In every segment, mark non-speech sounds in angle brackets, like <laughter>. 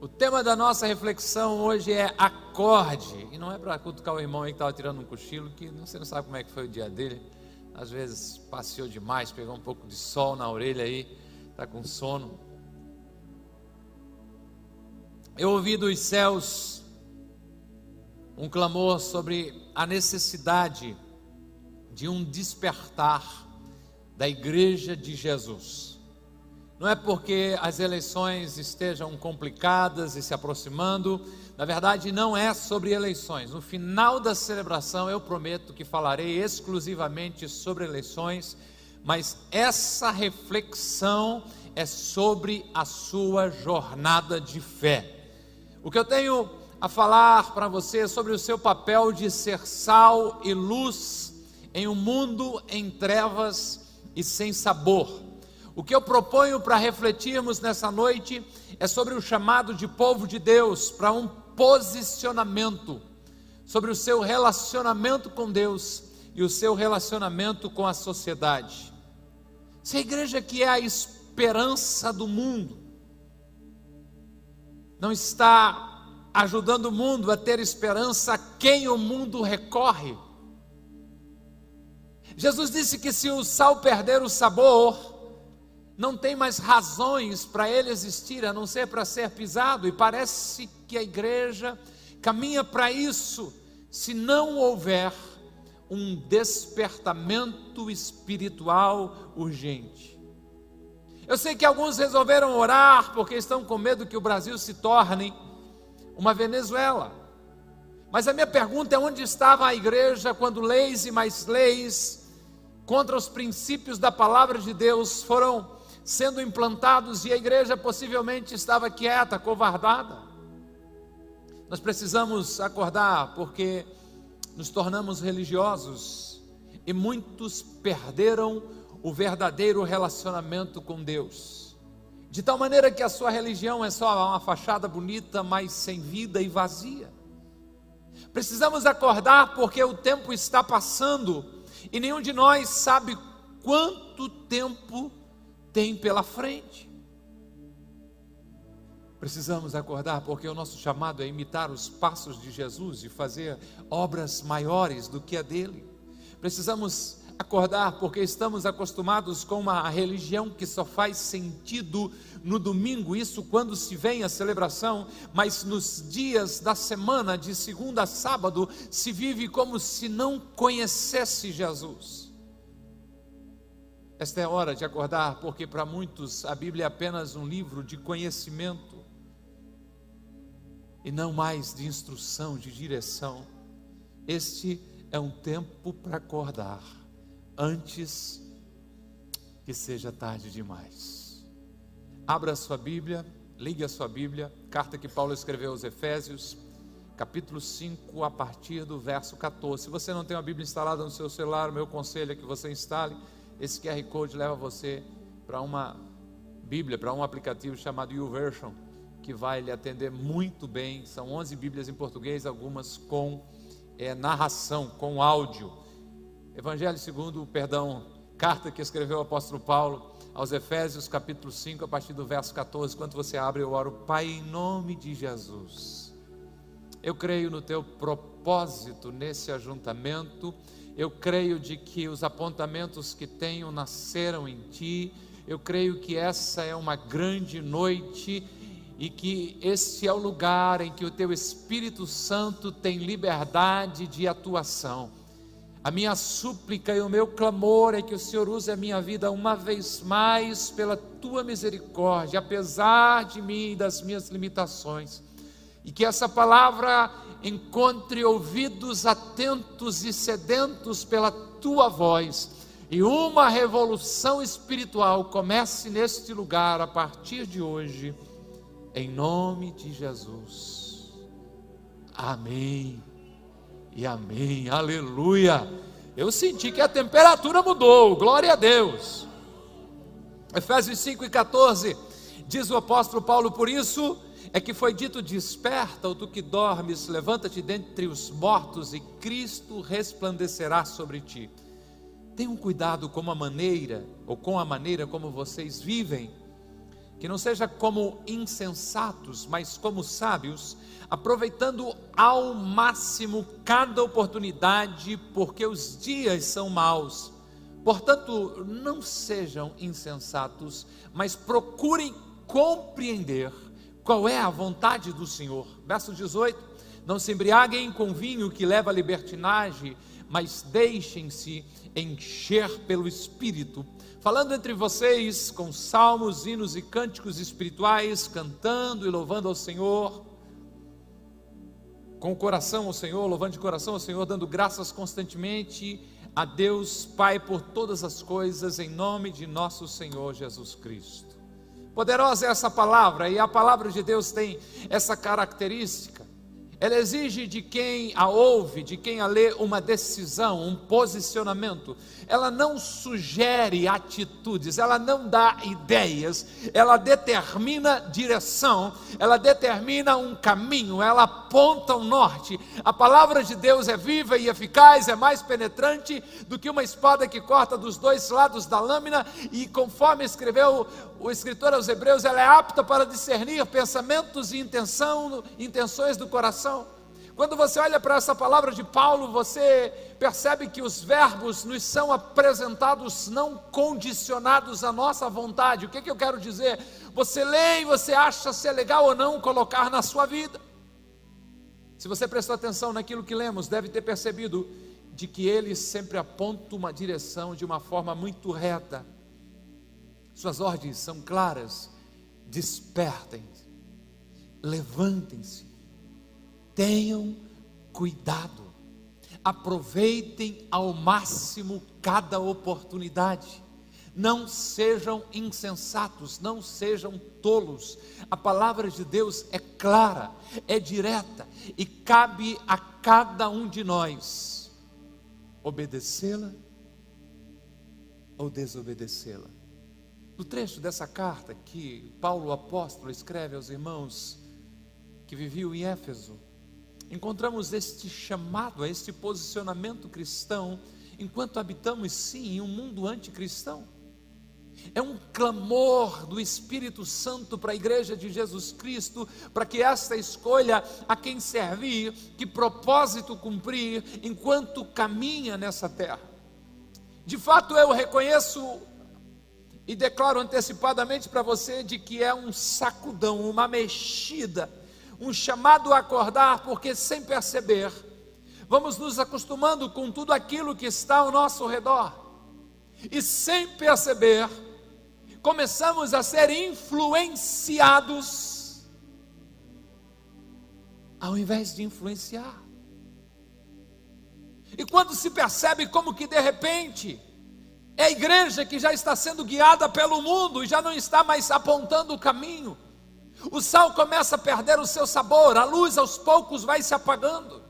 O tema da nossa reflexão hoje é acorde. E não é para cutucar o irmão aí que estava tirando um cochilo, que você não sabe como é que foi o dia dele. Às vezes passeou demais, pegou um pouco de sol na orelha aí, está com sono. Eu ouvi dos céus um clamor sobre a necessidade de um despertar da igreja de Jesus. Não é porque as eleições estejam complicadas e se aproximando, na verdade, não é sobre eleições. No final da celebração, eu prometo que falarei exclusivamente sobre eleições, mas essa reflexão é sobre a sua jornada de fé. O que eu tenho a falar para você é sobre o seu papel de ser sal e luz em um mundo em trevas e sem sabor. O que eu proponho para refletirmos nessa noite é sobre o chamado de povo de Deus para um posicionamento, sobre o seu relacionamento com Deus e o seu relacionamento com a sociedade. Se a igreja que é a esperança do mundo não está ajudando o mundo a ter esperança, a quem o mundo recorre? Jesus disse que se o sal perder o sabor, não tem mais razões para ele existir a não ser para ser pisado, e parece que a igreja caminha para isso, se não houver um despertamento espiritual urgente. Eu sei que alguns resolveram orar porque estão com medo que o Brasil se torne uma Venezuela. Mas a minha pergunta é: onde estava a igreja quando leis e mais leis contra os princípios da palavra de Deus foram sendo implantados e a igreja possivelmente estava quieta, covardada. Nós precisamos acordar porque nos tornamos religiosos e muitos perderam o verdadeiro relacionamento com Deus. De tal maneira que a sua religião é só uma fachada bonita, mas sem vida e vazia. Precisamos acordar porque o tempo está passando e nenhum de nós sabe quanto tempo tem pela frente. Precisamos acordar porque o nosso chamado é imitar os passos de Jesus e fazer obras maiores do que a dele. Precisamos acordar porque estamos acostumados com uma religião que só faz sentido no domingo, isso quando se vem a celebração, mas nos dias da semana, de segunda a sábado, se vive como se não conhecesse Jesus. Esta é a hora de acordar, porque para muitos a Bíblia é apenas um livro de conhecimento e não mais de instrução, de direção. Este é um tempo para acordar antes que seja tarde demais. Abra a sua Bíblia, ligue a sua Bíblia, carta que Paulo escreveu aos Efésios, capítulo 5, a partir do verso 14. Se você não tem uma Bíblia instalada no seu celular, o meu conselho é que você instale esse QR Code leva você para uma Bíblia, para um aplicativo chamado YouVersion, que vai lhe atender muito bem. São 11 Bíblias em português, algumas com é, narração, com áudio. Evangelho segundo, perdão, carta que escreveu o apóstolo Paulo aos Efésios, capítulo 5, a partir do verso 14. Quando você abre, eu oro, Pai, em nome de Jesus. Eu creio no teu propósito nesse ajuntamento eu creio de que os apontamentos que tenho nasceram em ti. Eu creio que essa é uma grande noite e que esse é o lugar em que o teu Espírito Santo tem liberdade de atuação. A minha súplica e o meu clamor é que o Senhor use a minha vida uma vez mais pela tua misericórdia, apesar de mim e das minhas limitações e que essa palavra encontre ouvidos atentos e sedentos pela tua voz, e uma revolução espiritual comece neste lugar a partir de hoje, em nome de Jesus. Amém e amém, aleluia. Eu senti que a temperatura mudou, glória a Deus. Efésios 5 e 14, diz o apóstolo Paulo, por isso é que foi dito: Desperta, ou tu que dormes, levanta-te dentre os mortos e Cristo resplandecerá sobre ti. Tenham cuidado com a maneira, ou com a maneira como vocês vivem, que não seja como insensatos, mas como sábios, aproveitando ao máximo cada oportunidade, porque os dias são maus. Portanto, não sejam insensatos, mas procurem compreender qual é a vontade do Senhor. Verso 18: Não se embriaguem com vinho que leva à libertinagem, mas deixem-se encher pelo Espírito falando entre vocês com salmos, hinos e cânticos espirituais, cantando e louvando ao Senhor, com o coração ao Senhor, louvando de coração ao Senhor, dando graças constantemente a Deus Pai por todas as coisas, em nome de nosso Senhor Jesus Cristo. Poderosa é essa palavra, e a palavra de Deus tem essa característica ela exige de quem a ouve, de quem a lê, uma decisão, um posicionamento. Ela não sugere atitudes, ela não dá ideias, ela determina direção, ela determina um caminho, ela aponta o um norte. A palavra de Deus é viva e eficaz, é mais penetrante do que uma espada que corta dos dois lados da lâmina, e conforme escreveu o escritor aos Hebreus, ela é apta para discernir pensamentos e intenção, intenções do coração. Quando você olha para essa palavra de Paulo, você percebe que os verbos nos são apresentados não condicionados à nossa vontade. O que, que eu quero dizer? Você lê e você acha se é legal ou não colocar na sua vida. Se você prestou atenção naquilo que lemos, deve ter percebido de que ele sempre aponta uma direção de uma forma muito reta suas ordens são claras. Despertem, levantem-se, tenham cuidado, aproveitem ao máximo cada oportunidade. Não sejam insensatos, não sejam tolos. A palavra de Deus é clara, é direta e cabe a cada um de nós obedecê-la ou desobedecê-la. No trecho dessa carta que Paulo apóstolo escreve aos irmãos que viviam em Éfeso, encontramos este chamado este posicionamento cristão, enquanto habitamos sim em um mundo anticristão. É um clamor do Espírito Santo para a igreja de Jesus Cristo, para que esta escolha a quem servir, que propósito cumprir, enquanto caminha nessa terra. De fato, eu reconheço e declaro antecipadamente para você de que é um sacudão, uma mexida, um chamado a acordar, porque sem perceber, vamos nos acostumando com tudo aquilo que está ao nosso redor, e sem perceber, começamos a ser influenciados, ao invés de influenciar. E quando se percebe como que de repente, é a igreja que já está sendo guiada pelo mundo e já não está mais apontando o caminho. O sal começa a perder o seu sabor, a luz aos poucos vai se apagando.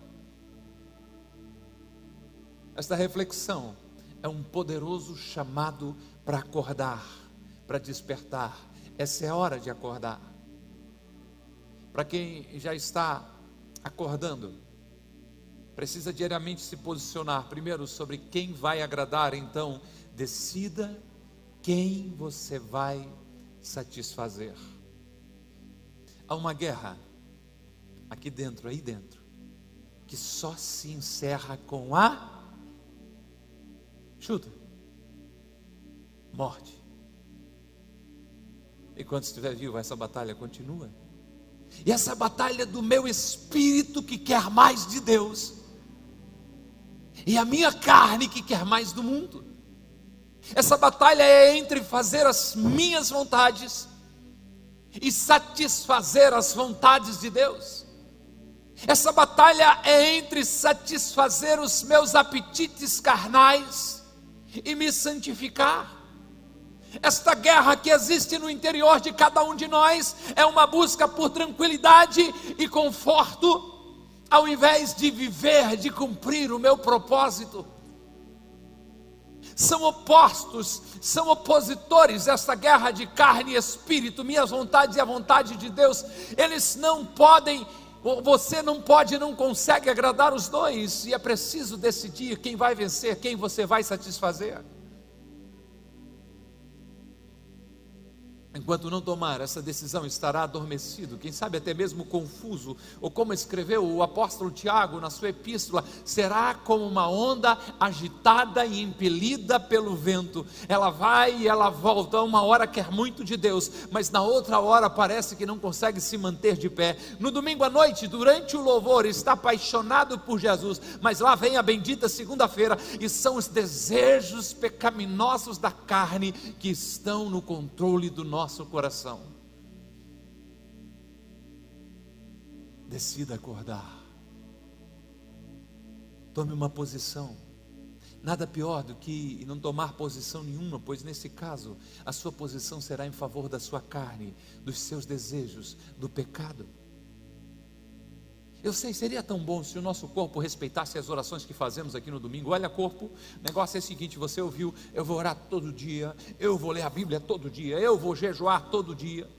Esta reflexão é um poderoso chamado para acordar, para despertar. Essa é a hora de acordar. Para quem já está acordando, precisa diariamente se posicionar primeiro sobre quem vai agradar, então Decida quem você vai satisfazer. Há uma guerra aqui dentro, aí dentro, que só se encerra com a chuta, morte. E quando estiver vivo, essa batalha continua. E essa batalha do meu espírito que quer mais de Deus, e a minha carne que quer mais do mundo. Essa batalha é entre fazer as minhas vontades e satisfazer as vontades de Deus. Essa batalha é entre satisfazer os meus apetites carnais e me santificar. Esta guerra que existe no interior de cada um de nós é uma busca por tranquilidade e conforto, ao invés de viver, de cumprir o meu propósito são opostos, são opositores essa guerra de carne e espírito, minhas vontades e a vontade de Deus. Eles não podem, você não pode, não consegue agradar os dois, e é preciso decidir quem vai vencer, quem você vai satisfazer. Enquanto não tomar essa decisão, estará adormecido, quem sabe até mesmo confuso, ou como escreveu o apóstolo Tiago na sua epístola, será como uma onda agitada e impelida pelo vento. Ela vai e ela volta, uma hora quer muito de Deus, mas na outra hora parece que não consegue se manter de pé. No domingo à noite, durante o louvor, está apaixonado por Jesus, mas lá vem a bendita segunda-feira e são os desejos pecaminosos da carne que estão no controle do nosso nosso coração. Decida acordar. Tome uma posição. Nada pior do que não tomar posição nenhuma, pois nesse caso a sua posição será em favor da sua carne, dos seus desejos, do pecado. Eu sei, seria tão bom se o nosso corpo respeitasse as orações que fazemos aqui no domingo. Olha, corpo, o negócio é o seguinte: você ouviu, eu vou orar todo dia, eu vou ler a Bíblia todo dia, eu vou jejuar todo dia.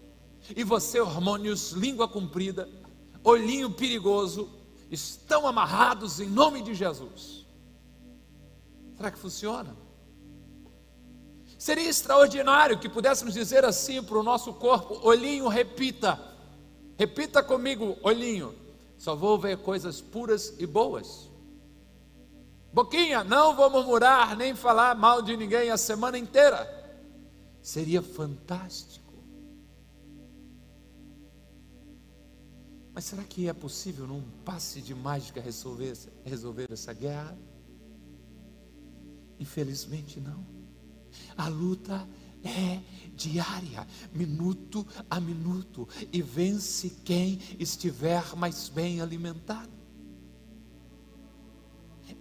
E você, hormônios, língua comprida, olhinho perigoso, estão amarrados em nome de Jesus. Será que funciona? Seria extraordinário que pudéssemos dizer assim para o nosso corpo: olhinho, repita, repita comigo, olhinho só vou ver coisas puras e boas. Boquinha, não vou murmurar nem falar mal de ninguém a semana inteira. Seria fantástico. Mas será que é possível num passe de mágica resolver, resolver essa guerra? Infelizmente não. A luta é diária, minuto a minuto, e vence quem estiver mais bem alimentado.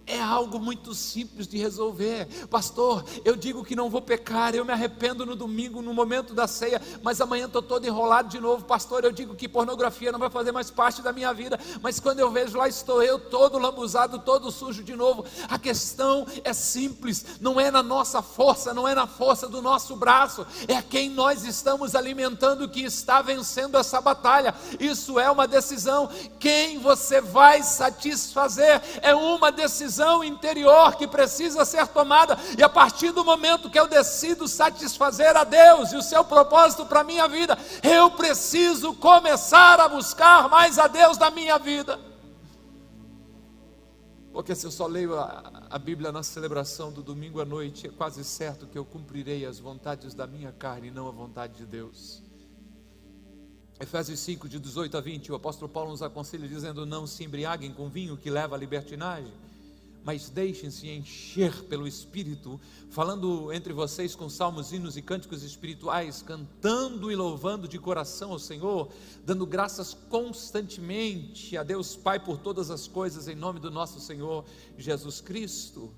É algo muito simples de resolver. Pastor, eu digo que não vou pecar, eu me arrependo no domingo, no momento da ceia, mas amanhã estou todo enrolado de novo. Pastor, eu digo que pornografia não vai fazer mais parte da minha vida, mas quando eu vejo lá estou eu todo lambuzado, todo sujo de novo. A questão é simples, não é na nossa força, não é na força do nosso braço, é quem nós estamos alimentando que está vencendo essa batalha. Isso é uma decisão. Quem você vai satisfazer é uma decisão decisão interior que precisa ser tomada, e a partir do momento que eu decido satisfazer a Deus e o seu propósito para a minha vida, eu preciso começar a buscar mais a Deus na minha vida. Porque se eu só leio a, a, Bíblia na celebração do domingo à noite, é quase certo que eu cumprirei as vontades da minha carne e não a vontade de Deus. Efésios 5, de 18 a 20, o apóstolo Paulo nos aconselha dizendo: Não se embriaguem com vinho que leva à libertinagem mas deixem-se encher pelo Espírito, falando entre vocês com salmos, hinos e cânticos espirituais, cantando e louvando de coração ao Senhor, dando graças constantemente a Deus Pai por todas as coisas, em nome do nosso Senhor Jesus Cristo.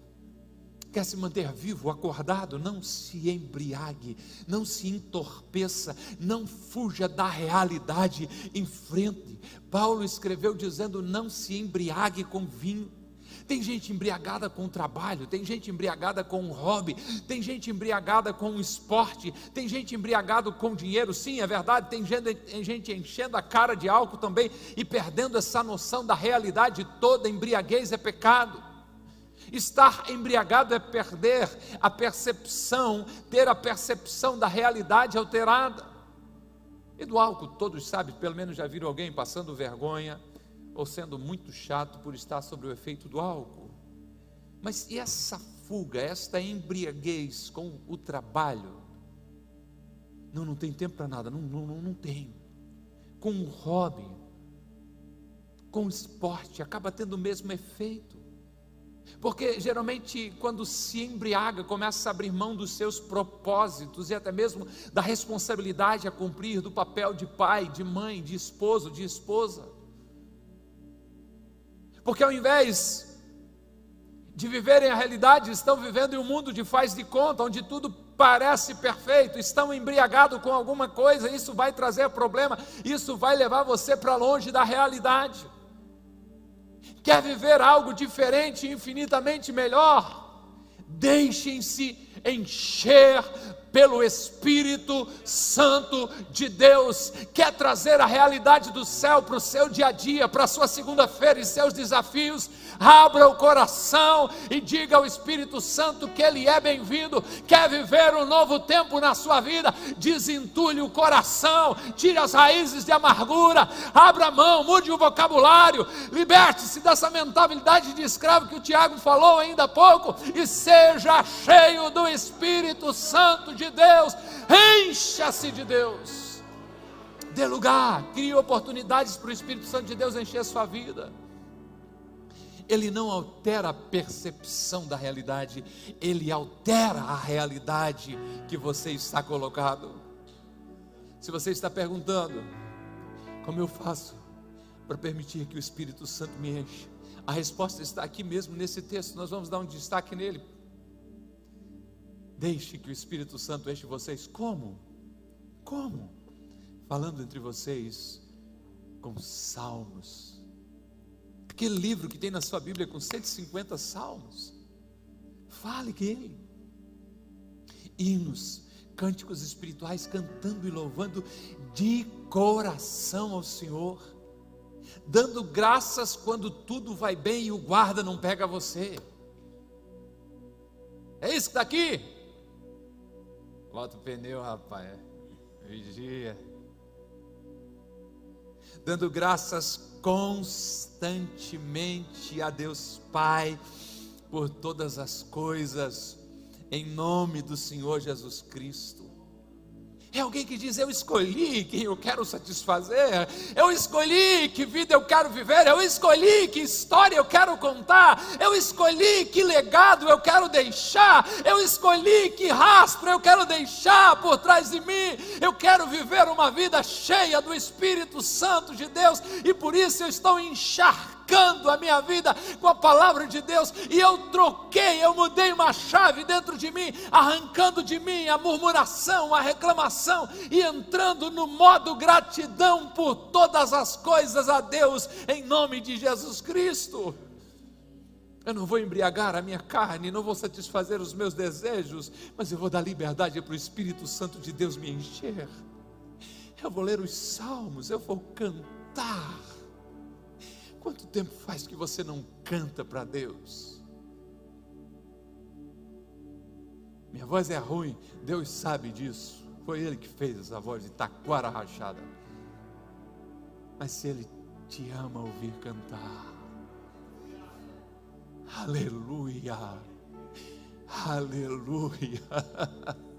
Quer se manter vivo, acordado, não se embriague, não se entorpeça, não fuja da realidade, enfrente. Paulo escreveu dizendo: não se embriague com vinho tem gente embriagada com o trabalho, tem gente embriagada com o hobby, tem gente embriagada com o esporte, tem gente embriagada com dinheiro, sim, é verdade, tem gente, tem gente enchendo a cara de álcool também e perdendo essa noção da realidade toda, embriaguez é pecado. Estar embriagado é perder a percepção, ter a percepção da realidade alterada. E do álcool, todos sabem, pelo menos já viram alguém passando vergonha, ou sendo muito chato por estar sob o efeito do álcool. Mas e essa fuga, esta embriaguez com o trabalho? Não, não tem tempo para nada, não, não, não, tem. Com o hobby, com o esporte, acaba tendo o mesmo efeito. Porque geralmente, quando se embriaga, começa a abrir mão dos seus propósitos e até mesmo da responsabilidade a cumprir, do papel de pai, de mãe, de esposo, de esposa. Porque ao invés de viverem a realidade, estão vivendo em um mundo de faz de conta, onde tudo parece perfeito, estão embriagados com alguma coisa, isso vai trazer problema, isso vai levar você para longe da realidade. Quer viver algo diferente, infinitamente melhor? Deixem-se encher pelo Espírito Santo de Deus. Quer trazer a realidade do céu para o seu dia a dia, para a sua segunda-feira e seus desafios? Abra o coração e diga ao Espírito Santo que ele é bem-vindo. Quer viver um novo tempo na sua vida? Desentulhe o coração, tire as raízes de amargura, abra a mão, mude o vocabulário, liberte-se dessa mentalidade de escravo que o Tiago falou ainda há pouco e seja cheio do Espírito Santo de Deus. Encha-se de Deus. Dê lugar, crie oportunidades para o Espírito Santo de Deus encher a sua vida ele não altera a percepção da realidade, ele altera a realidade que você está colocado. Se você está perguntando, como eu faço para permitir que o Espírito Santo me enche? A resposta está aqui mesmo nesse texto, nós vamos dar um destaque nele. Deixe que o Espírito Santo enche vocês. Como? Como? Falando entre vocês com salmos Aquele livro que tem na sua Bíblia com 150 salmos. Fale que ele. Hinos, cânticos espirituais, cantando e louvando de coração ao Senhor. Dando graças quando tudo vai bem e o guarda não pega você. É isso que está aqui? Bota o pneu, rapaz. Vigia. Dando graças constantemente a Deus Pai por todas as coisas, em nome do Senhor Jesus Cristo. É alguém que diz: Eu escolhi quem eu quero satisfazer, eu escolhi que vida eu quero viver, eu escolhi que história eu quero contar, eu escolhi que legado eu quero deixar, eu escolhi que rastro eu quero deixar por trás de mim. Eu quero viver uma vida cheia do Espírito Santo de Deus e por isso eu estou encharcado marcando a minha vida com a palavra de Deus, e eu troquei, eu mudei uma chave dentro de mim, arrancando de mim a murmuração, a reclamação, e entrando no modo gratidão por todas as coisas a Deus, em nome de Jesus Cristo. Eu não vou embriagar a minha carne, não vou satisfazer os meus desejos, mas eu vou dar liberdade para o Espírito Santo de Deus me encher. Eu vou ler os salmos, eu vou cantar. Quanto tempo faz que você não canta para Deus? Minha voz é ruim, Deus sabe disso. Foi Ele que fez essa voz de taquara rachada. Mas se Ele te ama ouvir cantar, aleluia, aleluia. <laughs>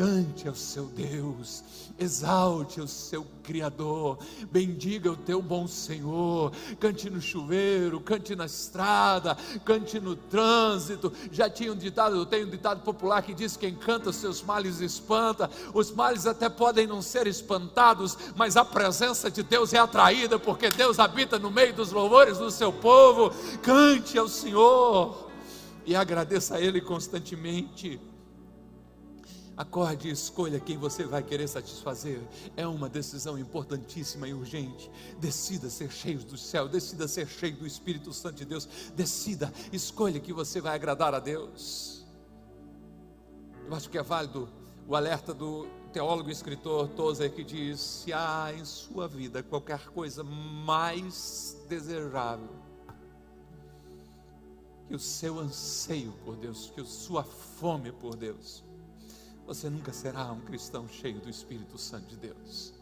Cante ao seu Deus, exalte o seu Criador, bendiga o teu bom Senhor, cante no chuveiro, cante na estrada, cante no trânsito. Já tinha um ditado, eu tenho um ditado popular que diz: quem canta os seus males espanta. Os males até podem não ser espantados, mas a presença de Deus é atraída, porque Deus habita no meio dos louvores do seu povo. Cante ao Senhor e agradeça a Ele constantemente. Acorde e escolha quem você vai querer satisfazer. É uma decisão importantíssima e urgente. Decida ser cheio do céu, decida ser cheio do Espírito Santo de Deus. Decida, escolha que você vai agradar a Deus. Eu acho que é válido o alerta do teólogo e escritor Tozer que diz: se há em sua vida qualquer coisa mais desejável que o seu anseio por Deus, que a sua fome por Deus, você nunca será um cristão cheio do Espírito Santo de Deus.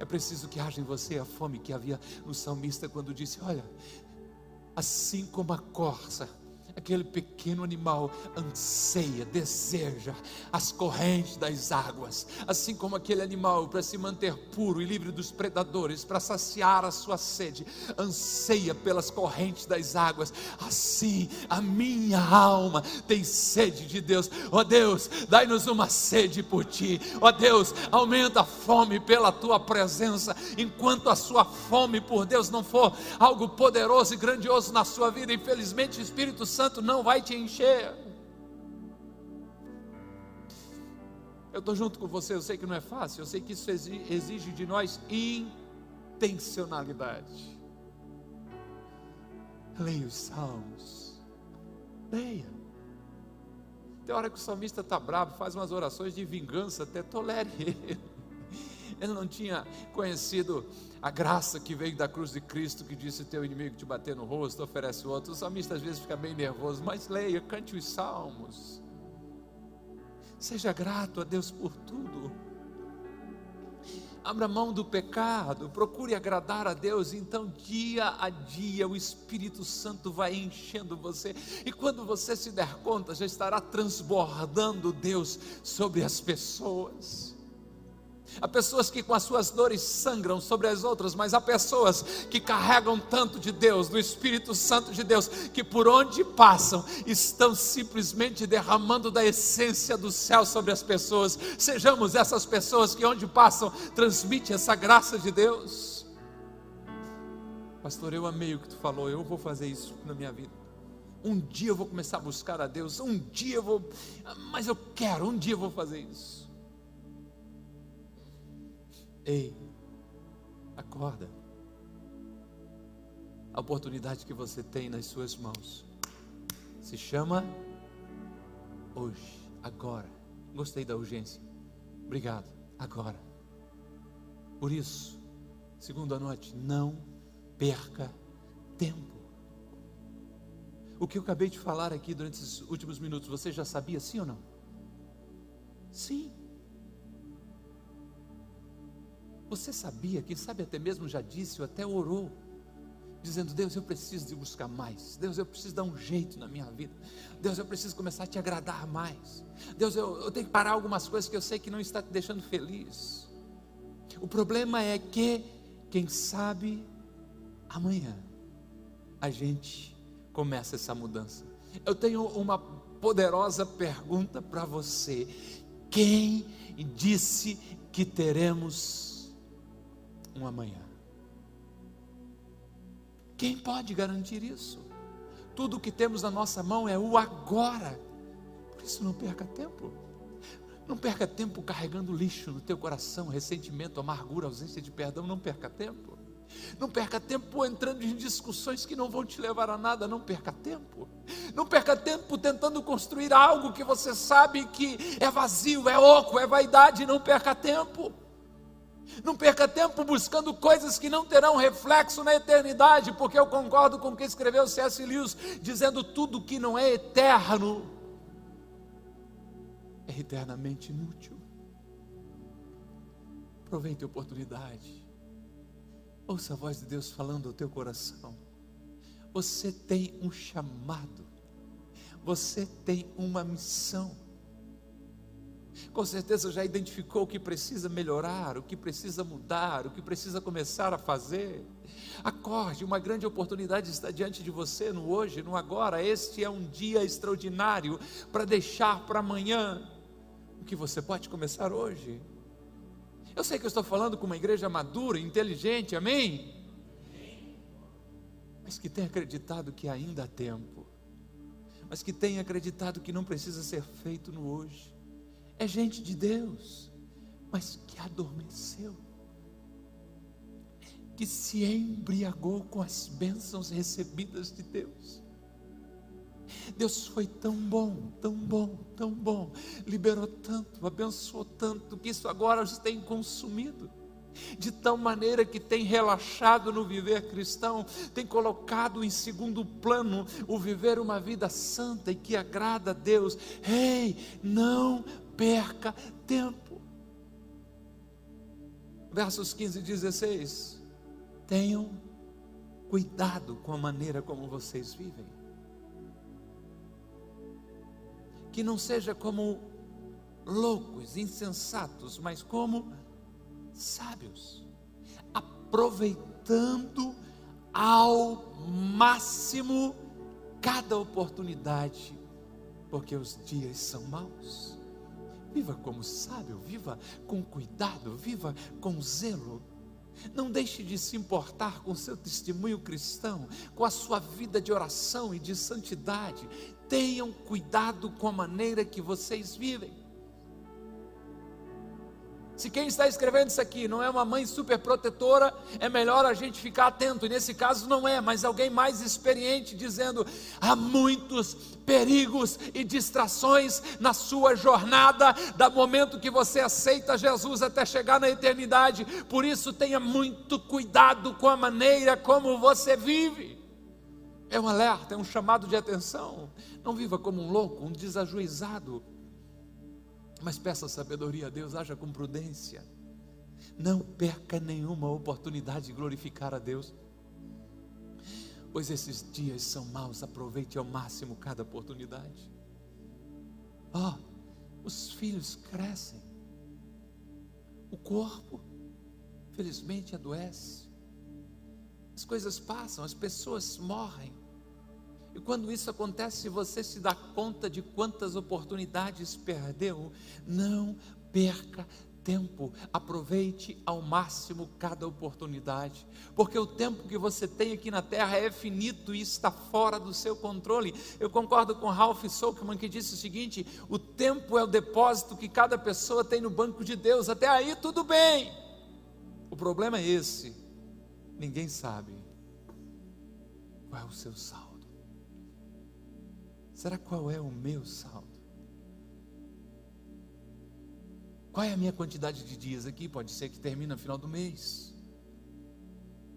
É preciso que haja em você a fome que havia no salmista quando disse: Olha, assim como a corça aquele pequeno animal anseia, deseja as correntes das águas, assim como aquele animal para se manter puro e livre dos predadores, para saciar a sua sede, anseia pelas correntes das águas, assim a minha alma tem sede de Deus. Ó oh Deus, dai-nos uma sede por ti. Ó oh Deus, aumenta a fome pela tua presença, enquanto a sua fome por Deus não for algo poderoso e grandioso na sua vida, infelizmente o Espírito Santo Santo não vai te encher. Eu estou junto com você, eu sei que não é fácil, eu sei que isso exige de nós intencionalidade. Leia os salmos, leia, Tem hora que o salmista está bravo, faz umas orações de vingança, até tolere ele. <laughs> Ele não tinha conhecido a graça que veio da cruz de Cristo, que disse: Teu inimigo te bater no rosto, oferece outro. O salmista às vezes fica bem nervoso, mas leia, cante os salmos. Seja grato a Deus por tudo. Abra mão do pecado, procure agradar a Deus, então dia a dia o Espírito Santo vai enchendo você, e quando você se der conta, já estará transbordando Deus sobre as pessoas. Há pessoas que com as suas dores sangram sobre as outras, mas há pessoas que carregam tanto de Deus, do Espírito Santo de Deus, que por onde passam estão simplesmente derramando da essência do céu sobre as pessoas. Sejamos essas pessoas que onde passam transmitem essa graça de Deus. Pastor, eu amei o que tu falou, eu vou fazer isso na minha vida. Um dia eu vou começar a buscar a Deus, um dia eu vou, mas eu quero, um dia eu vou fazer isso. Ei, acorda. A oportunidade que você tem nas suas mãos se chama hoje, agora. Gostei da urgência. Obrigado. Agora. Por isso, segunda noite, não perca tempo. O que eu acabei de falar aqui durante esses últimos minutos, você já sabia sim ou não? Sim. Você sabia, quem sabe até mesmo já disse ou até orou, dizendo: Deus, eu preciso de buscar mais. Deus, eu preciso dar um jeito na minha vida. Deus, eu preciso começar a te agradar mais. Deus, eu, eu tenho que parar algumas coisas que eu sei que não está te deixando feliz. O problema é que, quem sabe, amanhã a gente começa essa mudança. Eu tenho uma poderosa pergunta para você. Quem disse que teremos um amanhã. Quem pode garantir isso? Tudo o que temos na nossa mão é o agora. Por isso não perca tempo. Não perca tempo carregando lixo no teu coração, ressentimento, amargura, ausência de perdão, não perca tempo. Não perca tempo entrando em discussões que não vão te levar a nada, não perca tempo. Não perca tempo tentando construir algo que você sabe que é vazio, é oco, é vaidade, não perca tempo. Não perca tempo buscando coisas que não terão reflexo na eternidade, porque eu concordo com o que escreveu C.S. Lewis, dizendo tudo que não é eterno é eternamente inútil. Aproveite a oportunidade. Ouça a voz de Deus falando ao teu coração. Você tem um chamado. Você tem uma missão com certeza já identificou o que precisa melhorar, o que precisa mudar, o que precisa começar a fazer. Acorde, uma grande oportunidade está diante de você no hoje, no agora. Este é um dia extraordinário para deixar para amanhã o que você pode começar hoje. Eu sei que eu estou falando com uma igreja madura, inteligente, amém? Mas que tem acreditado que ainda há tempo, mas que tem acreditado que não precisa ser feito no hoje é gente de Deus, mas que adormeceu, que se embriagou com as bênçãos recebidas de Deus. Deus foi tão bom, tão bom, tão bom, liberou tanto, abençoou tanto, que isso agora os tem consumido de tal maneira que tem relaxado no viver cristão, tem colocado em segundo plano o viver uma vida santa e que agrada a Deus. Ei, não perca tempo. Versos 15 e 16. Tenham cuidado com a maneira como vocês vivem. Que não seja como loucos, insensatos, mas como sábios, aproveitando ao máximo cada oportunidade, porque os dias são maus. Viva como sábio, viva com cuidado, viva com zelo. Não deixe de se importar com seu testemunho cristão, com a sua vida de oração e de santidade. Tenham cuidado com a maneira que vocês vivem. Se quem está escrevendo isso aqui não é uma mãe super protetora, é melhor a gente ficar atento. E nesse caso não é, mas alguém mais experiente dizendo: há muitos perigos e distrações na sua jornada, da momento que você aceita Jesus até chegar na eternidade. Por isso tenha muito cuidado com a maneira como você vive. É um alerta, é um chamado de atenção. Não viva como um louco, um desajuizado mas peça sabedoria a Deus, haja com prudência. Não perca nenhuma oportunidade de glorificar a Deus. Pois esses dias são maus, aproveite ao máximo cada oportunidade. Ó, oh, os filhos crescem. O corpo, felizmente, adoece. As coisas passam, as pessoas morrem. E quando isso acontece, você se dá conta de quantas oportunidades perdeu, não perca tempo, aproveite ao máximo cada oportunidade, porque o tempo que você tem aqui na terra é finito e está fora do seu controle. Eu concordo com Ralph Sockman que disse o seguinte: o tempo é o depósito que cada pessoa tem no banco de Deus, até aí tudo bem. O problema é esse: ninguém sabe qual é o seu saldo. Será qual é o meu saldo? Qual é a minha quantidade de dias aqui? Pode ser que termine no final do mês.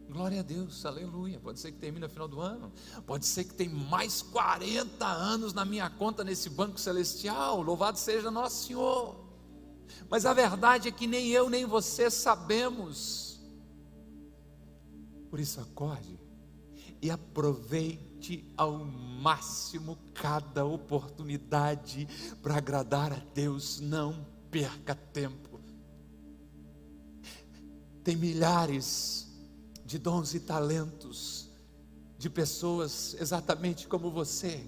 Glória a Deus, aleluia. Pode ser que termine no final do ano. Pode ser que tem mais 40 anos na minha conta nesse banco celestial. Louvado seja nosso Senhor. Mas a verdade é que nem eu nem você sabemos. Por isso acorde e aproveite ao máximo cada oportunidade para agradar a Deus, não perca tempo. Tem milhares de dons e talentos de pessoas exatamente como você,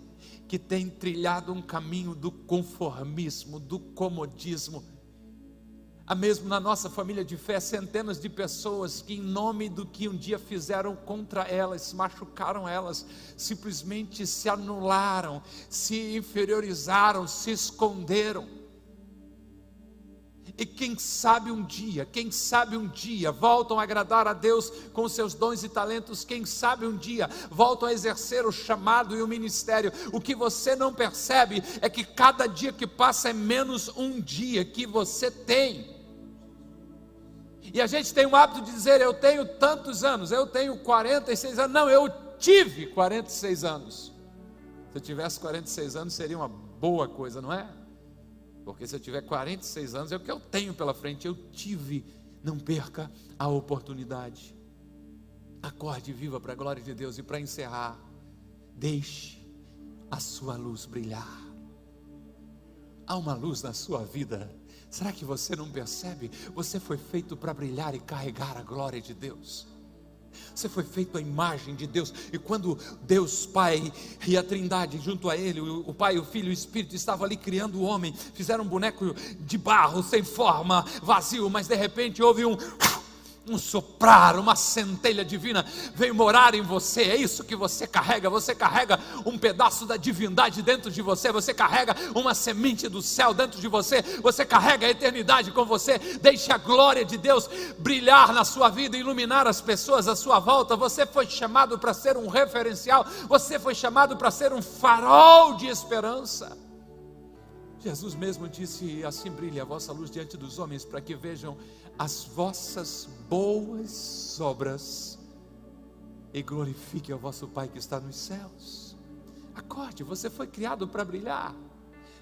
que tem trilhado um caminho do conformismo, do comodismo Há mesmo na nossa família de fé centenas de pessoas que, em nome do que um dia fizeram contra elas, machucaram elas, simplesmente se anularam, se inferiorizaram, se esconderam. E quem sabe um dia, quem sabe um dia voltam a agradar a Deus com seus dons e talentos, quem sabe um dia voltam a exercer o chamado e o ministério. O que você não percebe é que cada dia que passa é menos um dia que você tem. E a gente tem o hábito de dizer: eu tenho tantos anos, eu tenho 46 anos. Não, eu tive 46 anos. Se eu tivesse 46 anos, seria uma boa coisa, não é? Porque se eu tiver 46 anos, é o que eu tenho pela frente. Eu tive. Não perca a oportunidade. Acorde viva para a glória de Deus. E para encerrar, deixe a sua luz brilhar. Há uma luz na sua vida Será que você não percebe? Você foi feito para brilhar e carregar a glória de Deus. Você foi feito à imagem de Deus. E quando Deus Pai e a Trindade, junto a Ele, o Pai, o Filho e o Espírito, estavam ali criando o homem, fizeram um boneco de barro, sem forma, vazio, mas de repente houve um um soprar, uma centelha divina veio morar em você. É isso que você carrega. Você carrega um pedaço da divindade dentro de você. Você carrega uma semente do céu dentro de você. Você carrega a eternidade com você. Deixe a glória de Deus brilhar na sua vida, iluminar as pessoas à sua volta. Você foi chamado para ser um referencial. Você foi chamado para ser um farol de esperança. Jesus mesmo disse: Assim brilha a vossa luz diante dos homens, para que vejam as vossas boas obras e glorifique ao vosso Pai que está nos céus. Acorde, você foi criado para brilhar.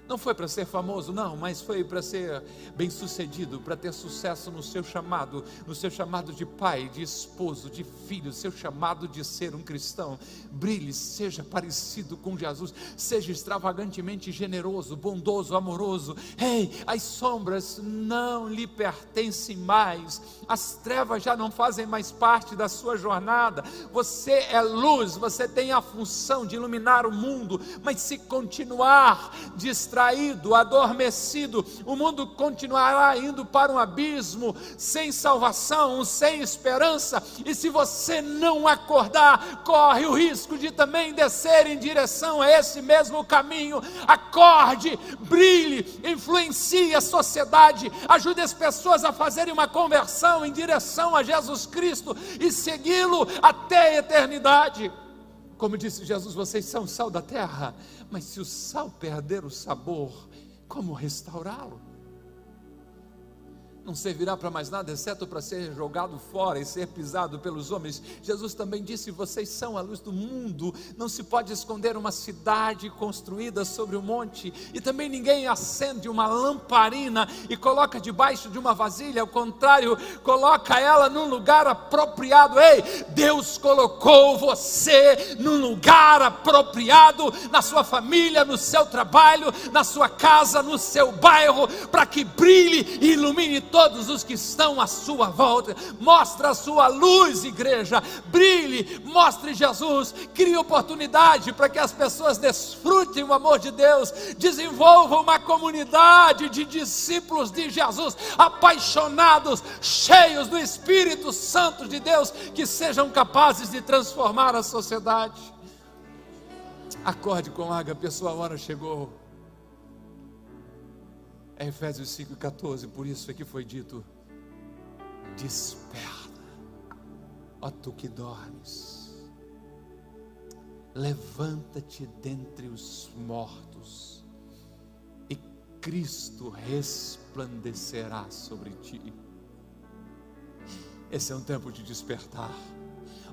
Não foi para ser famoso, não, mas foi para ser bem-sucedido, para ter sucesso no seu chamado, no seu chamado de pai, de esposo, de filho, seu chamado de ser um cristão. Brilhe, seja parecido com Jesus, seja extravagantemente generoso, bondoso, amoroso. Ei, as sombras não lhe pertencem mais, as trevas já não fazem mais parte da sua jornada. Você é luz, você tem a função de iluminar o mundo, mas se continuar distraído, distraído, adormecido, o mundo continuará indo para um abismo sem salvação, sem esperança, e se você não acordar, corre o risco de também descer em direção a esse mesmo caminho. Acorde, brilhe, influencie a sociedade, ajude as pessoas a fazerem uma conversão em direção a Jesus Cristo e segui-lo até a eternidade. Como disse Jesus, vocês são sal da terra, mas se o sal perder o sabor, como restaurá-lo? Não servirá para mais nada, exceto para ser jogado fora e ser pisado pelos homens. Jesus também disse: Vocês são a luz do mundo. Não se pode esconder uma cidade construída sobre um monte, e também ninguém acende uma lamparina e coloca debaixo de uma vasilha, ao contrário, coloca ela num lugar apropriado. Ei, Deus colocou você num lugar apropriado, na sua família, no seu trabalho, na sua casa, no seu bairro, para que brilhe e ilumine todos os que estão à sua volta. Mostra a sua luz, igreja. Brilhe, mostre Jesus. Crie oportunidade para que as pessoas desfrutem o amor de Deus. Desenvolva uma comunidade de discípulos de Jesus, apaixonados, cheios do Espírito Santo de Deus, que sejam capazes de transformar a sociedade. Acorde com água, pessoal, a hora chegou. É Efésios 5,14, por isso é que foi dito: desperta, ó tu que dormes, levanta-te dentre os mortos, e Cristo resplandecerá sobre ti. Esse é um tempo de despertar.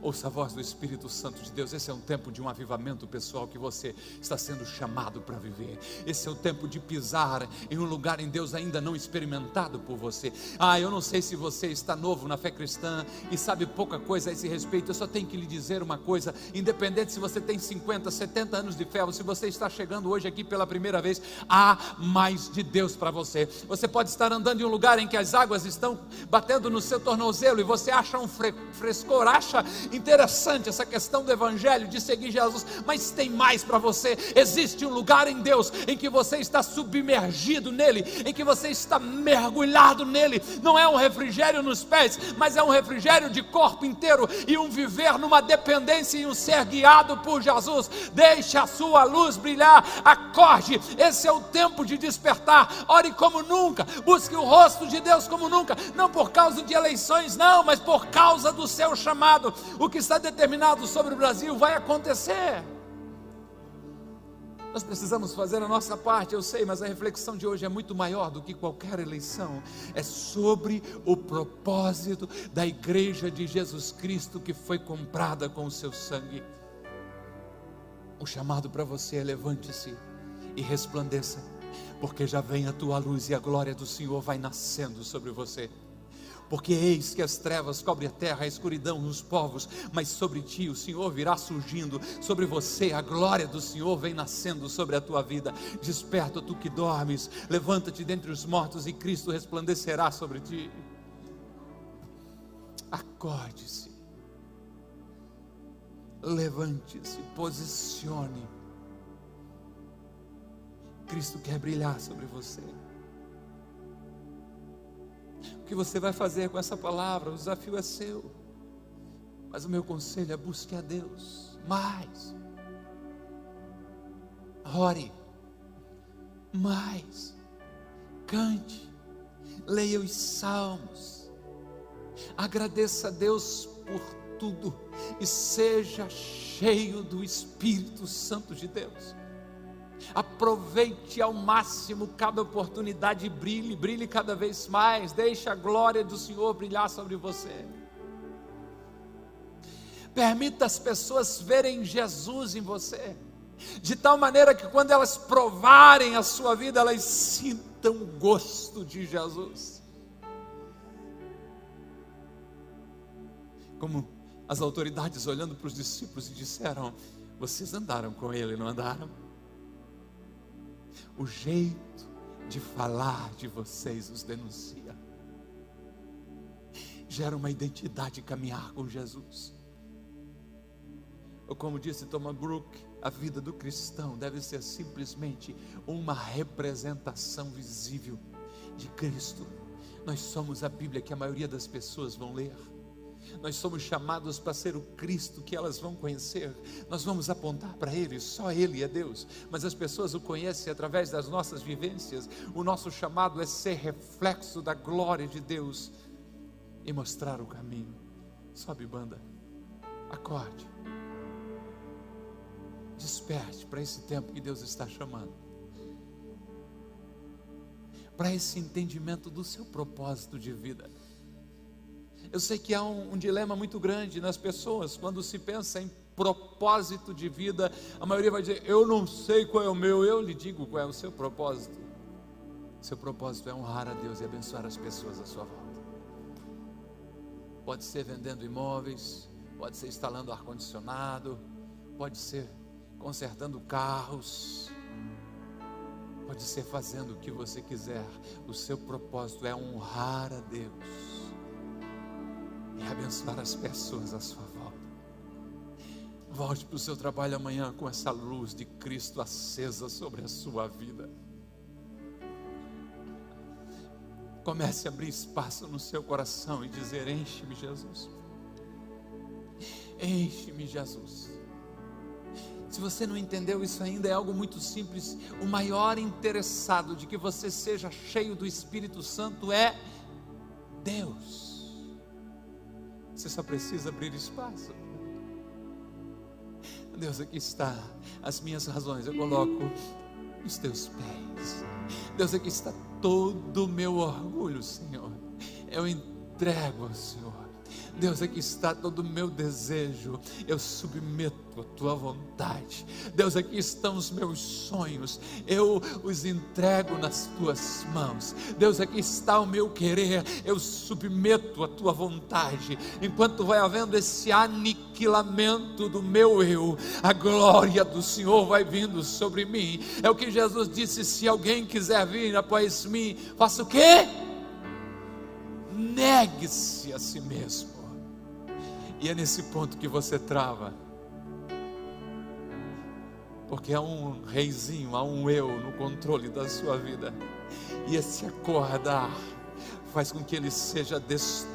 Ouça a voz do Espírito Santo de Deus. Esse é um tempo de um avivamento pessoal que você está sendo chamado para viver. Esse é o tempo de pisar em um lugar em Deus ainda não experimentado por você. Ah, eu não sei se você está novo na fé cristã e sabe pouca coisa a esse respeito. Eu só tenho que lhe dizer uma coisa: independente se você tem 50, 70 anos de fé ou se você está chegando hoje aqui pela primeira vez, há mais de Deus para você. Você pode estar andando em um lugar em que as águas estão batendo no seu tornozelo e você acha um frescor, acha interessante essa questão do Evangelho, de seguir Jesus, mas tem mais para você. Existe um lugar em Deus em que você está submergido nele, em que você está mergulhado nele. Não é um refrigério nos pés, mas é um refrigério de corpo inteiro e um viver numa dependência e um ser guiado por Jesus. Deixe a sua luz brilhar, acorde. Esse é o tempo de despertar. Ore como nunca, busque o rosto de Deus como nunca, não por causa de eleições, não, mas por causa do seu chamado o que está determinado sobre o Brasil vai acontecer. Nós precisamos fazer a nossa parte, eu sei, mas a reflexão de hoje é muito maior do que qualquer eleição. É sobre o propósito da igreja de Jesus Cristo que foi comprada com o seu sangue. O chamado para você é levante-se e resplandeça, porque já vem a tua luz e a glória do Senhor vai nascendo sobre você porque eis que as trevas cobrem a terra, a escuridão nos povos, mas sobre ti o Senhor virá surgindo, sobre você a glória do Senhor vem nascendo sobre a tua vida. Desperta tu que dormes, levanta-te dentre os mortos e Cristo resplandecerá sobre ti. Acorde-se, levante-se, posicione. Cristo quer brilhar sobre você que você vai fazer com essa palavra, o desafio é seu. Mas o meu conselho é busque a Deus mais. Ore mais. Cante. Leia os salmos. Agradeça a Deus por tudo e seja cheio do Espírito Santo de Deus. Aproveite ao máximo cada oportunidade, brilhe, brilhe cada vez mais. Deixe a glória do Senhor brilhar sobre você. Permita as pessoas verem Jesus em você, de tal maneira que quando elas provarem a sua vida, elas sintam o gosto de Jesus. Como as autoridades olhando para os discípulos e disseram: Vocês andaram com ele, não andaram? O jeito de falar de vocês os denuncia. Gera uma identidade caminhar com Jesus. Ou como disse Thomas Brooke, A vida do cristão deve ser simplesmente uma representação visível de Cristo. Nós somos a Bíblia que a maioria das pessoas vão ler. Nós somos chamados para ser o Cristo que elas vão conhecer. Nós vamos apontar para Ele, só Ele é Deus. Mas as pessoas o conhecem através das nossas vivências. O nosso chamado é ser reflexo da glória de Deus e mostrar o caminho. Sobe banda, acorde. Desperte para esse tempo que Deus está chamando. Para esse entendimento do seu propósito de vida. Eu sei que há um, um, dilema muito grande nas pessoas quando se pensa em propósito de vida. A maioria vai dizer: Eu não sei qual é o meu, eu lhe digo qual é o seu propósito. Seu propósito é honrar a Deus e abençoar as pessoas à sua volta. Pode ser vendendo imóveis, pode ser instalando ar-condicionado, pode ser consertando carros, pode ser fazendo o que você quiser. O seu propósito é honrar a Deus e abençoar as pessoas à sua volta. Volte para o seu trabalho amanhã com essa luz de Cristo acesa sobre a sua vida. Comece a abrir espaço no seu coração e dizer: Enche-me, Jesus. Enche-me, Jesus. Se você não entendeu isso ainda, é algo muito simples. O maior interessado de que você seja cheio do Espírito Santo é Deus. Você só precisa abrir espaço. Deus, aqui está as minhas razões. Eu coloco os teus pés. Deus, aqui está todo o meu orgulho, Senhor. Eu entrego Senhor. Deus, aqui está todo o meu desejo, eu submeto a tua vontade. Deus, aqui estão os meus sonhos, eu os entrego nas tuas mãos. Deus, aqui está o meu querer, eu submeto a tua vontade. Enquanto vai havendo esse aniquilamento do meu eu, a glória do Senhor vai vindo sobre mim. É o que Jesus disse: se alguém quiser vir após mim, faça o quê? Negue-se a si mesmo e é nesse ponto que você trava. Porque há um reizinho, há um eu no controle da sua vida. E esse acordar faz com que ele seja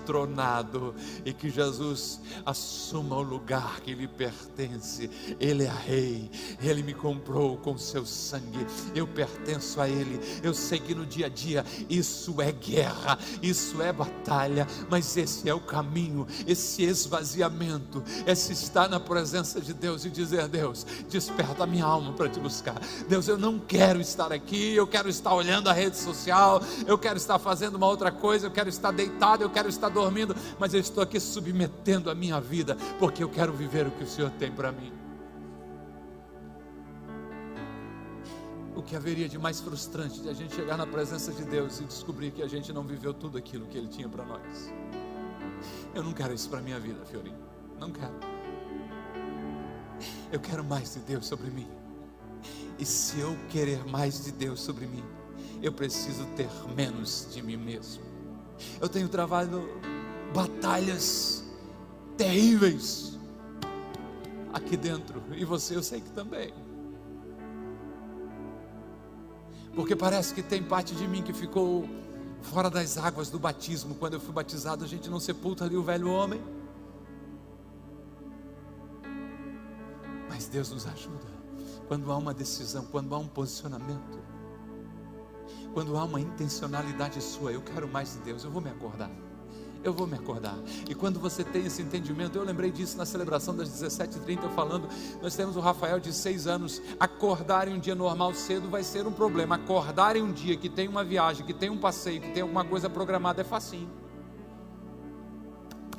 destronado e que Jesus assuma o lugar que lhe pertence. Ele é rei, ele me comprou com seu sangue, eu pertenço a ele. Eu sei que no dia a dia isso é guerra, isso é batalha, mas esse é o caminho, esse esvaziamento, esse estar na presença de Deus e dizer: Deus, desperta a minha alma para te buscar. Deus, eu não quero estar aqui, eu quero estar olhando a rede social, eu quero estar fazendo uma outra coisa, eu quero estar deitado, eu quero estar dormindo, mas eu estou aqui submetendo a minha vida, porque eu quero viver o que o Senhor tem para mim. O que haveria de mais frustrante de a gente chegar na presença de Deus e descobrir que a gente não viveu tudo aquilo que Ele tinha para nós? Eu não quero isso para minha vida, Fiorinho. Não quero. Eu quero mais de Deus sobre mim. E se eu querer mais de Deus sobre mim, eu preciso ter menos de mim mesmo. Eu tenho travado batalhas terríveis aqui dentro, e você eu sei que também. Porque parece que tem parte de mim que ficou fora das águas do batismo. Quando eu fui batizado, a gente não sepulta ali o velho homem. Mas Deus nos ajuda. Quando há uma decisão, quando há um posicionamento quando há uma intencionalidade sua, eu quero mais de Deus, eu vou me acordar. Eu vou me acordar. E quando você tem esse entendimento, eu lembrei disso na celebração das 17h30, eu falando, nós temos o Rafael de 6 anos, acordar em um dia normal cedo vai ser um problema. Acordar em um dia que tem uma viagem, que tem um passeio, que tem alguma coisa programada é facinho.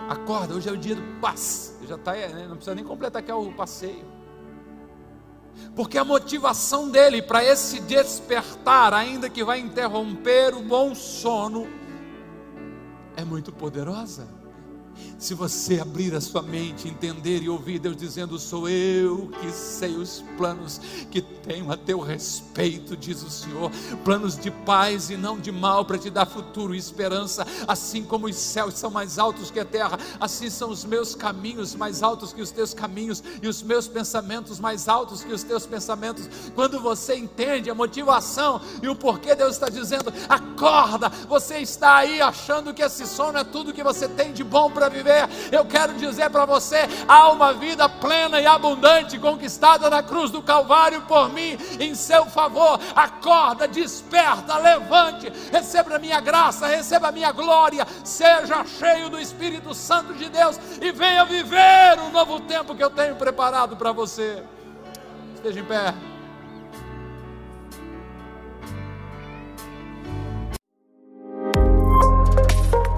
Acorda, hoje é o dia do passe. Já está, né? não precisa nem completar aqui o passeio porque a motivação dele para esse despertar, ainda que vai interromper o bom sono, é muito poderosa. Se você abrir a sua mente, entender e ouvir Deus dizendo: Sou eu que sei os planos que tenho a teu respeito, diz o Senhor, planos de paz e não de mal, para te dar futuro e esperança. Assim como os céus são mais altos que a terra, assim são os meus caminhos mais altos que os teus caminhos, e os meus pensamentos mais altos que os teus pensamentos. Quando você entende a motivação e o porquê Deus está dizendo: Acorda, você está aí achando que esse sono é tudo que você tem de bom para viver viver. Eu quero dizer para você: há uma vida plena e abundante conquistada na cruz do Calvário por mim, em seu favor. Acorda, desperta, levante, receba a minha graça, receba a minha glória, seja cheio do Espírito Santo de Deus e venha viver o novo tempo que eu tenho preparado para você. Esteja em pé.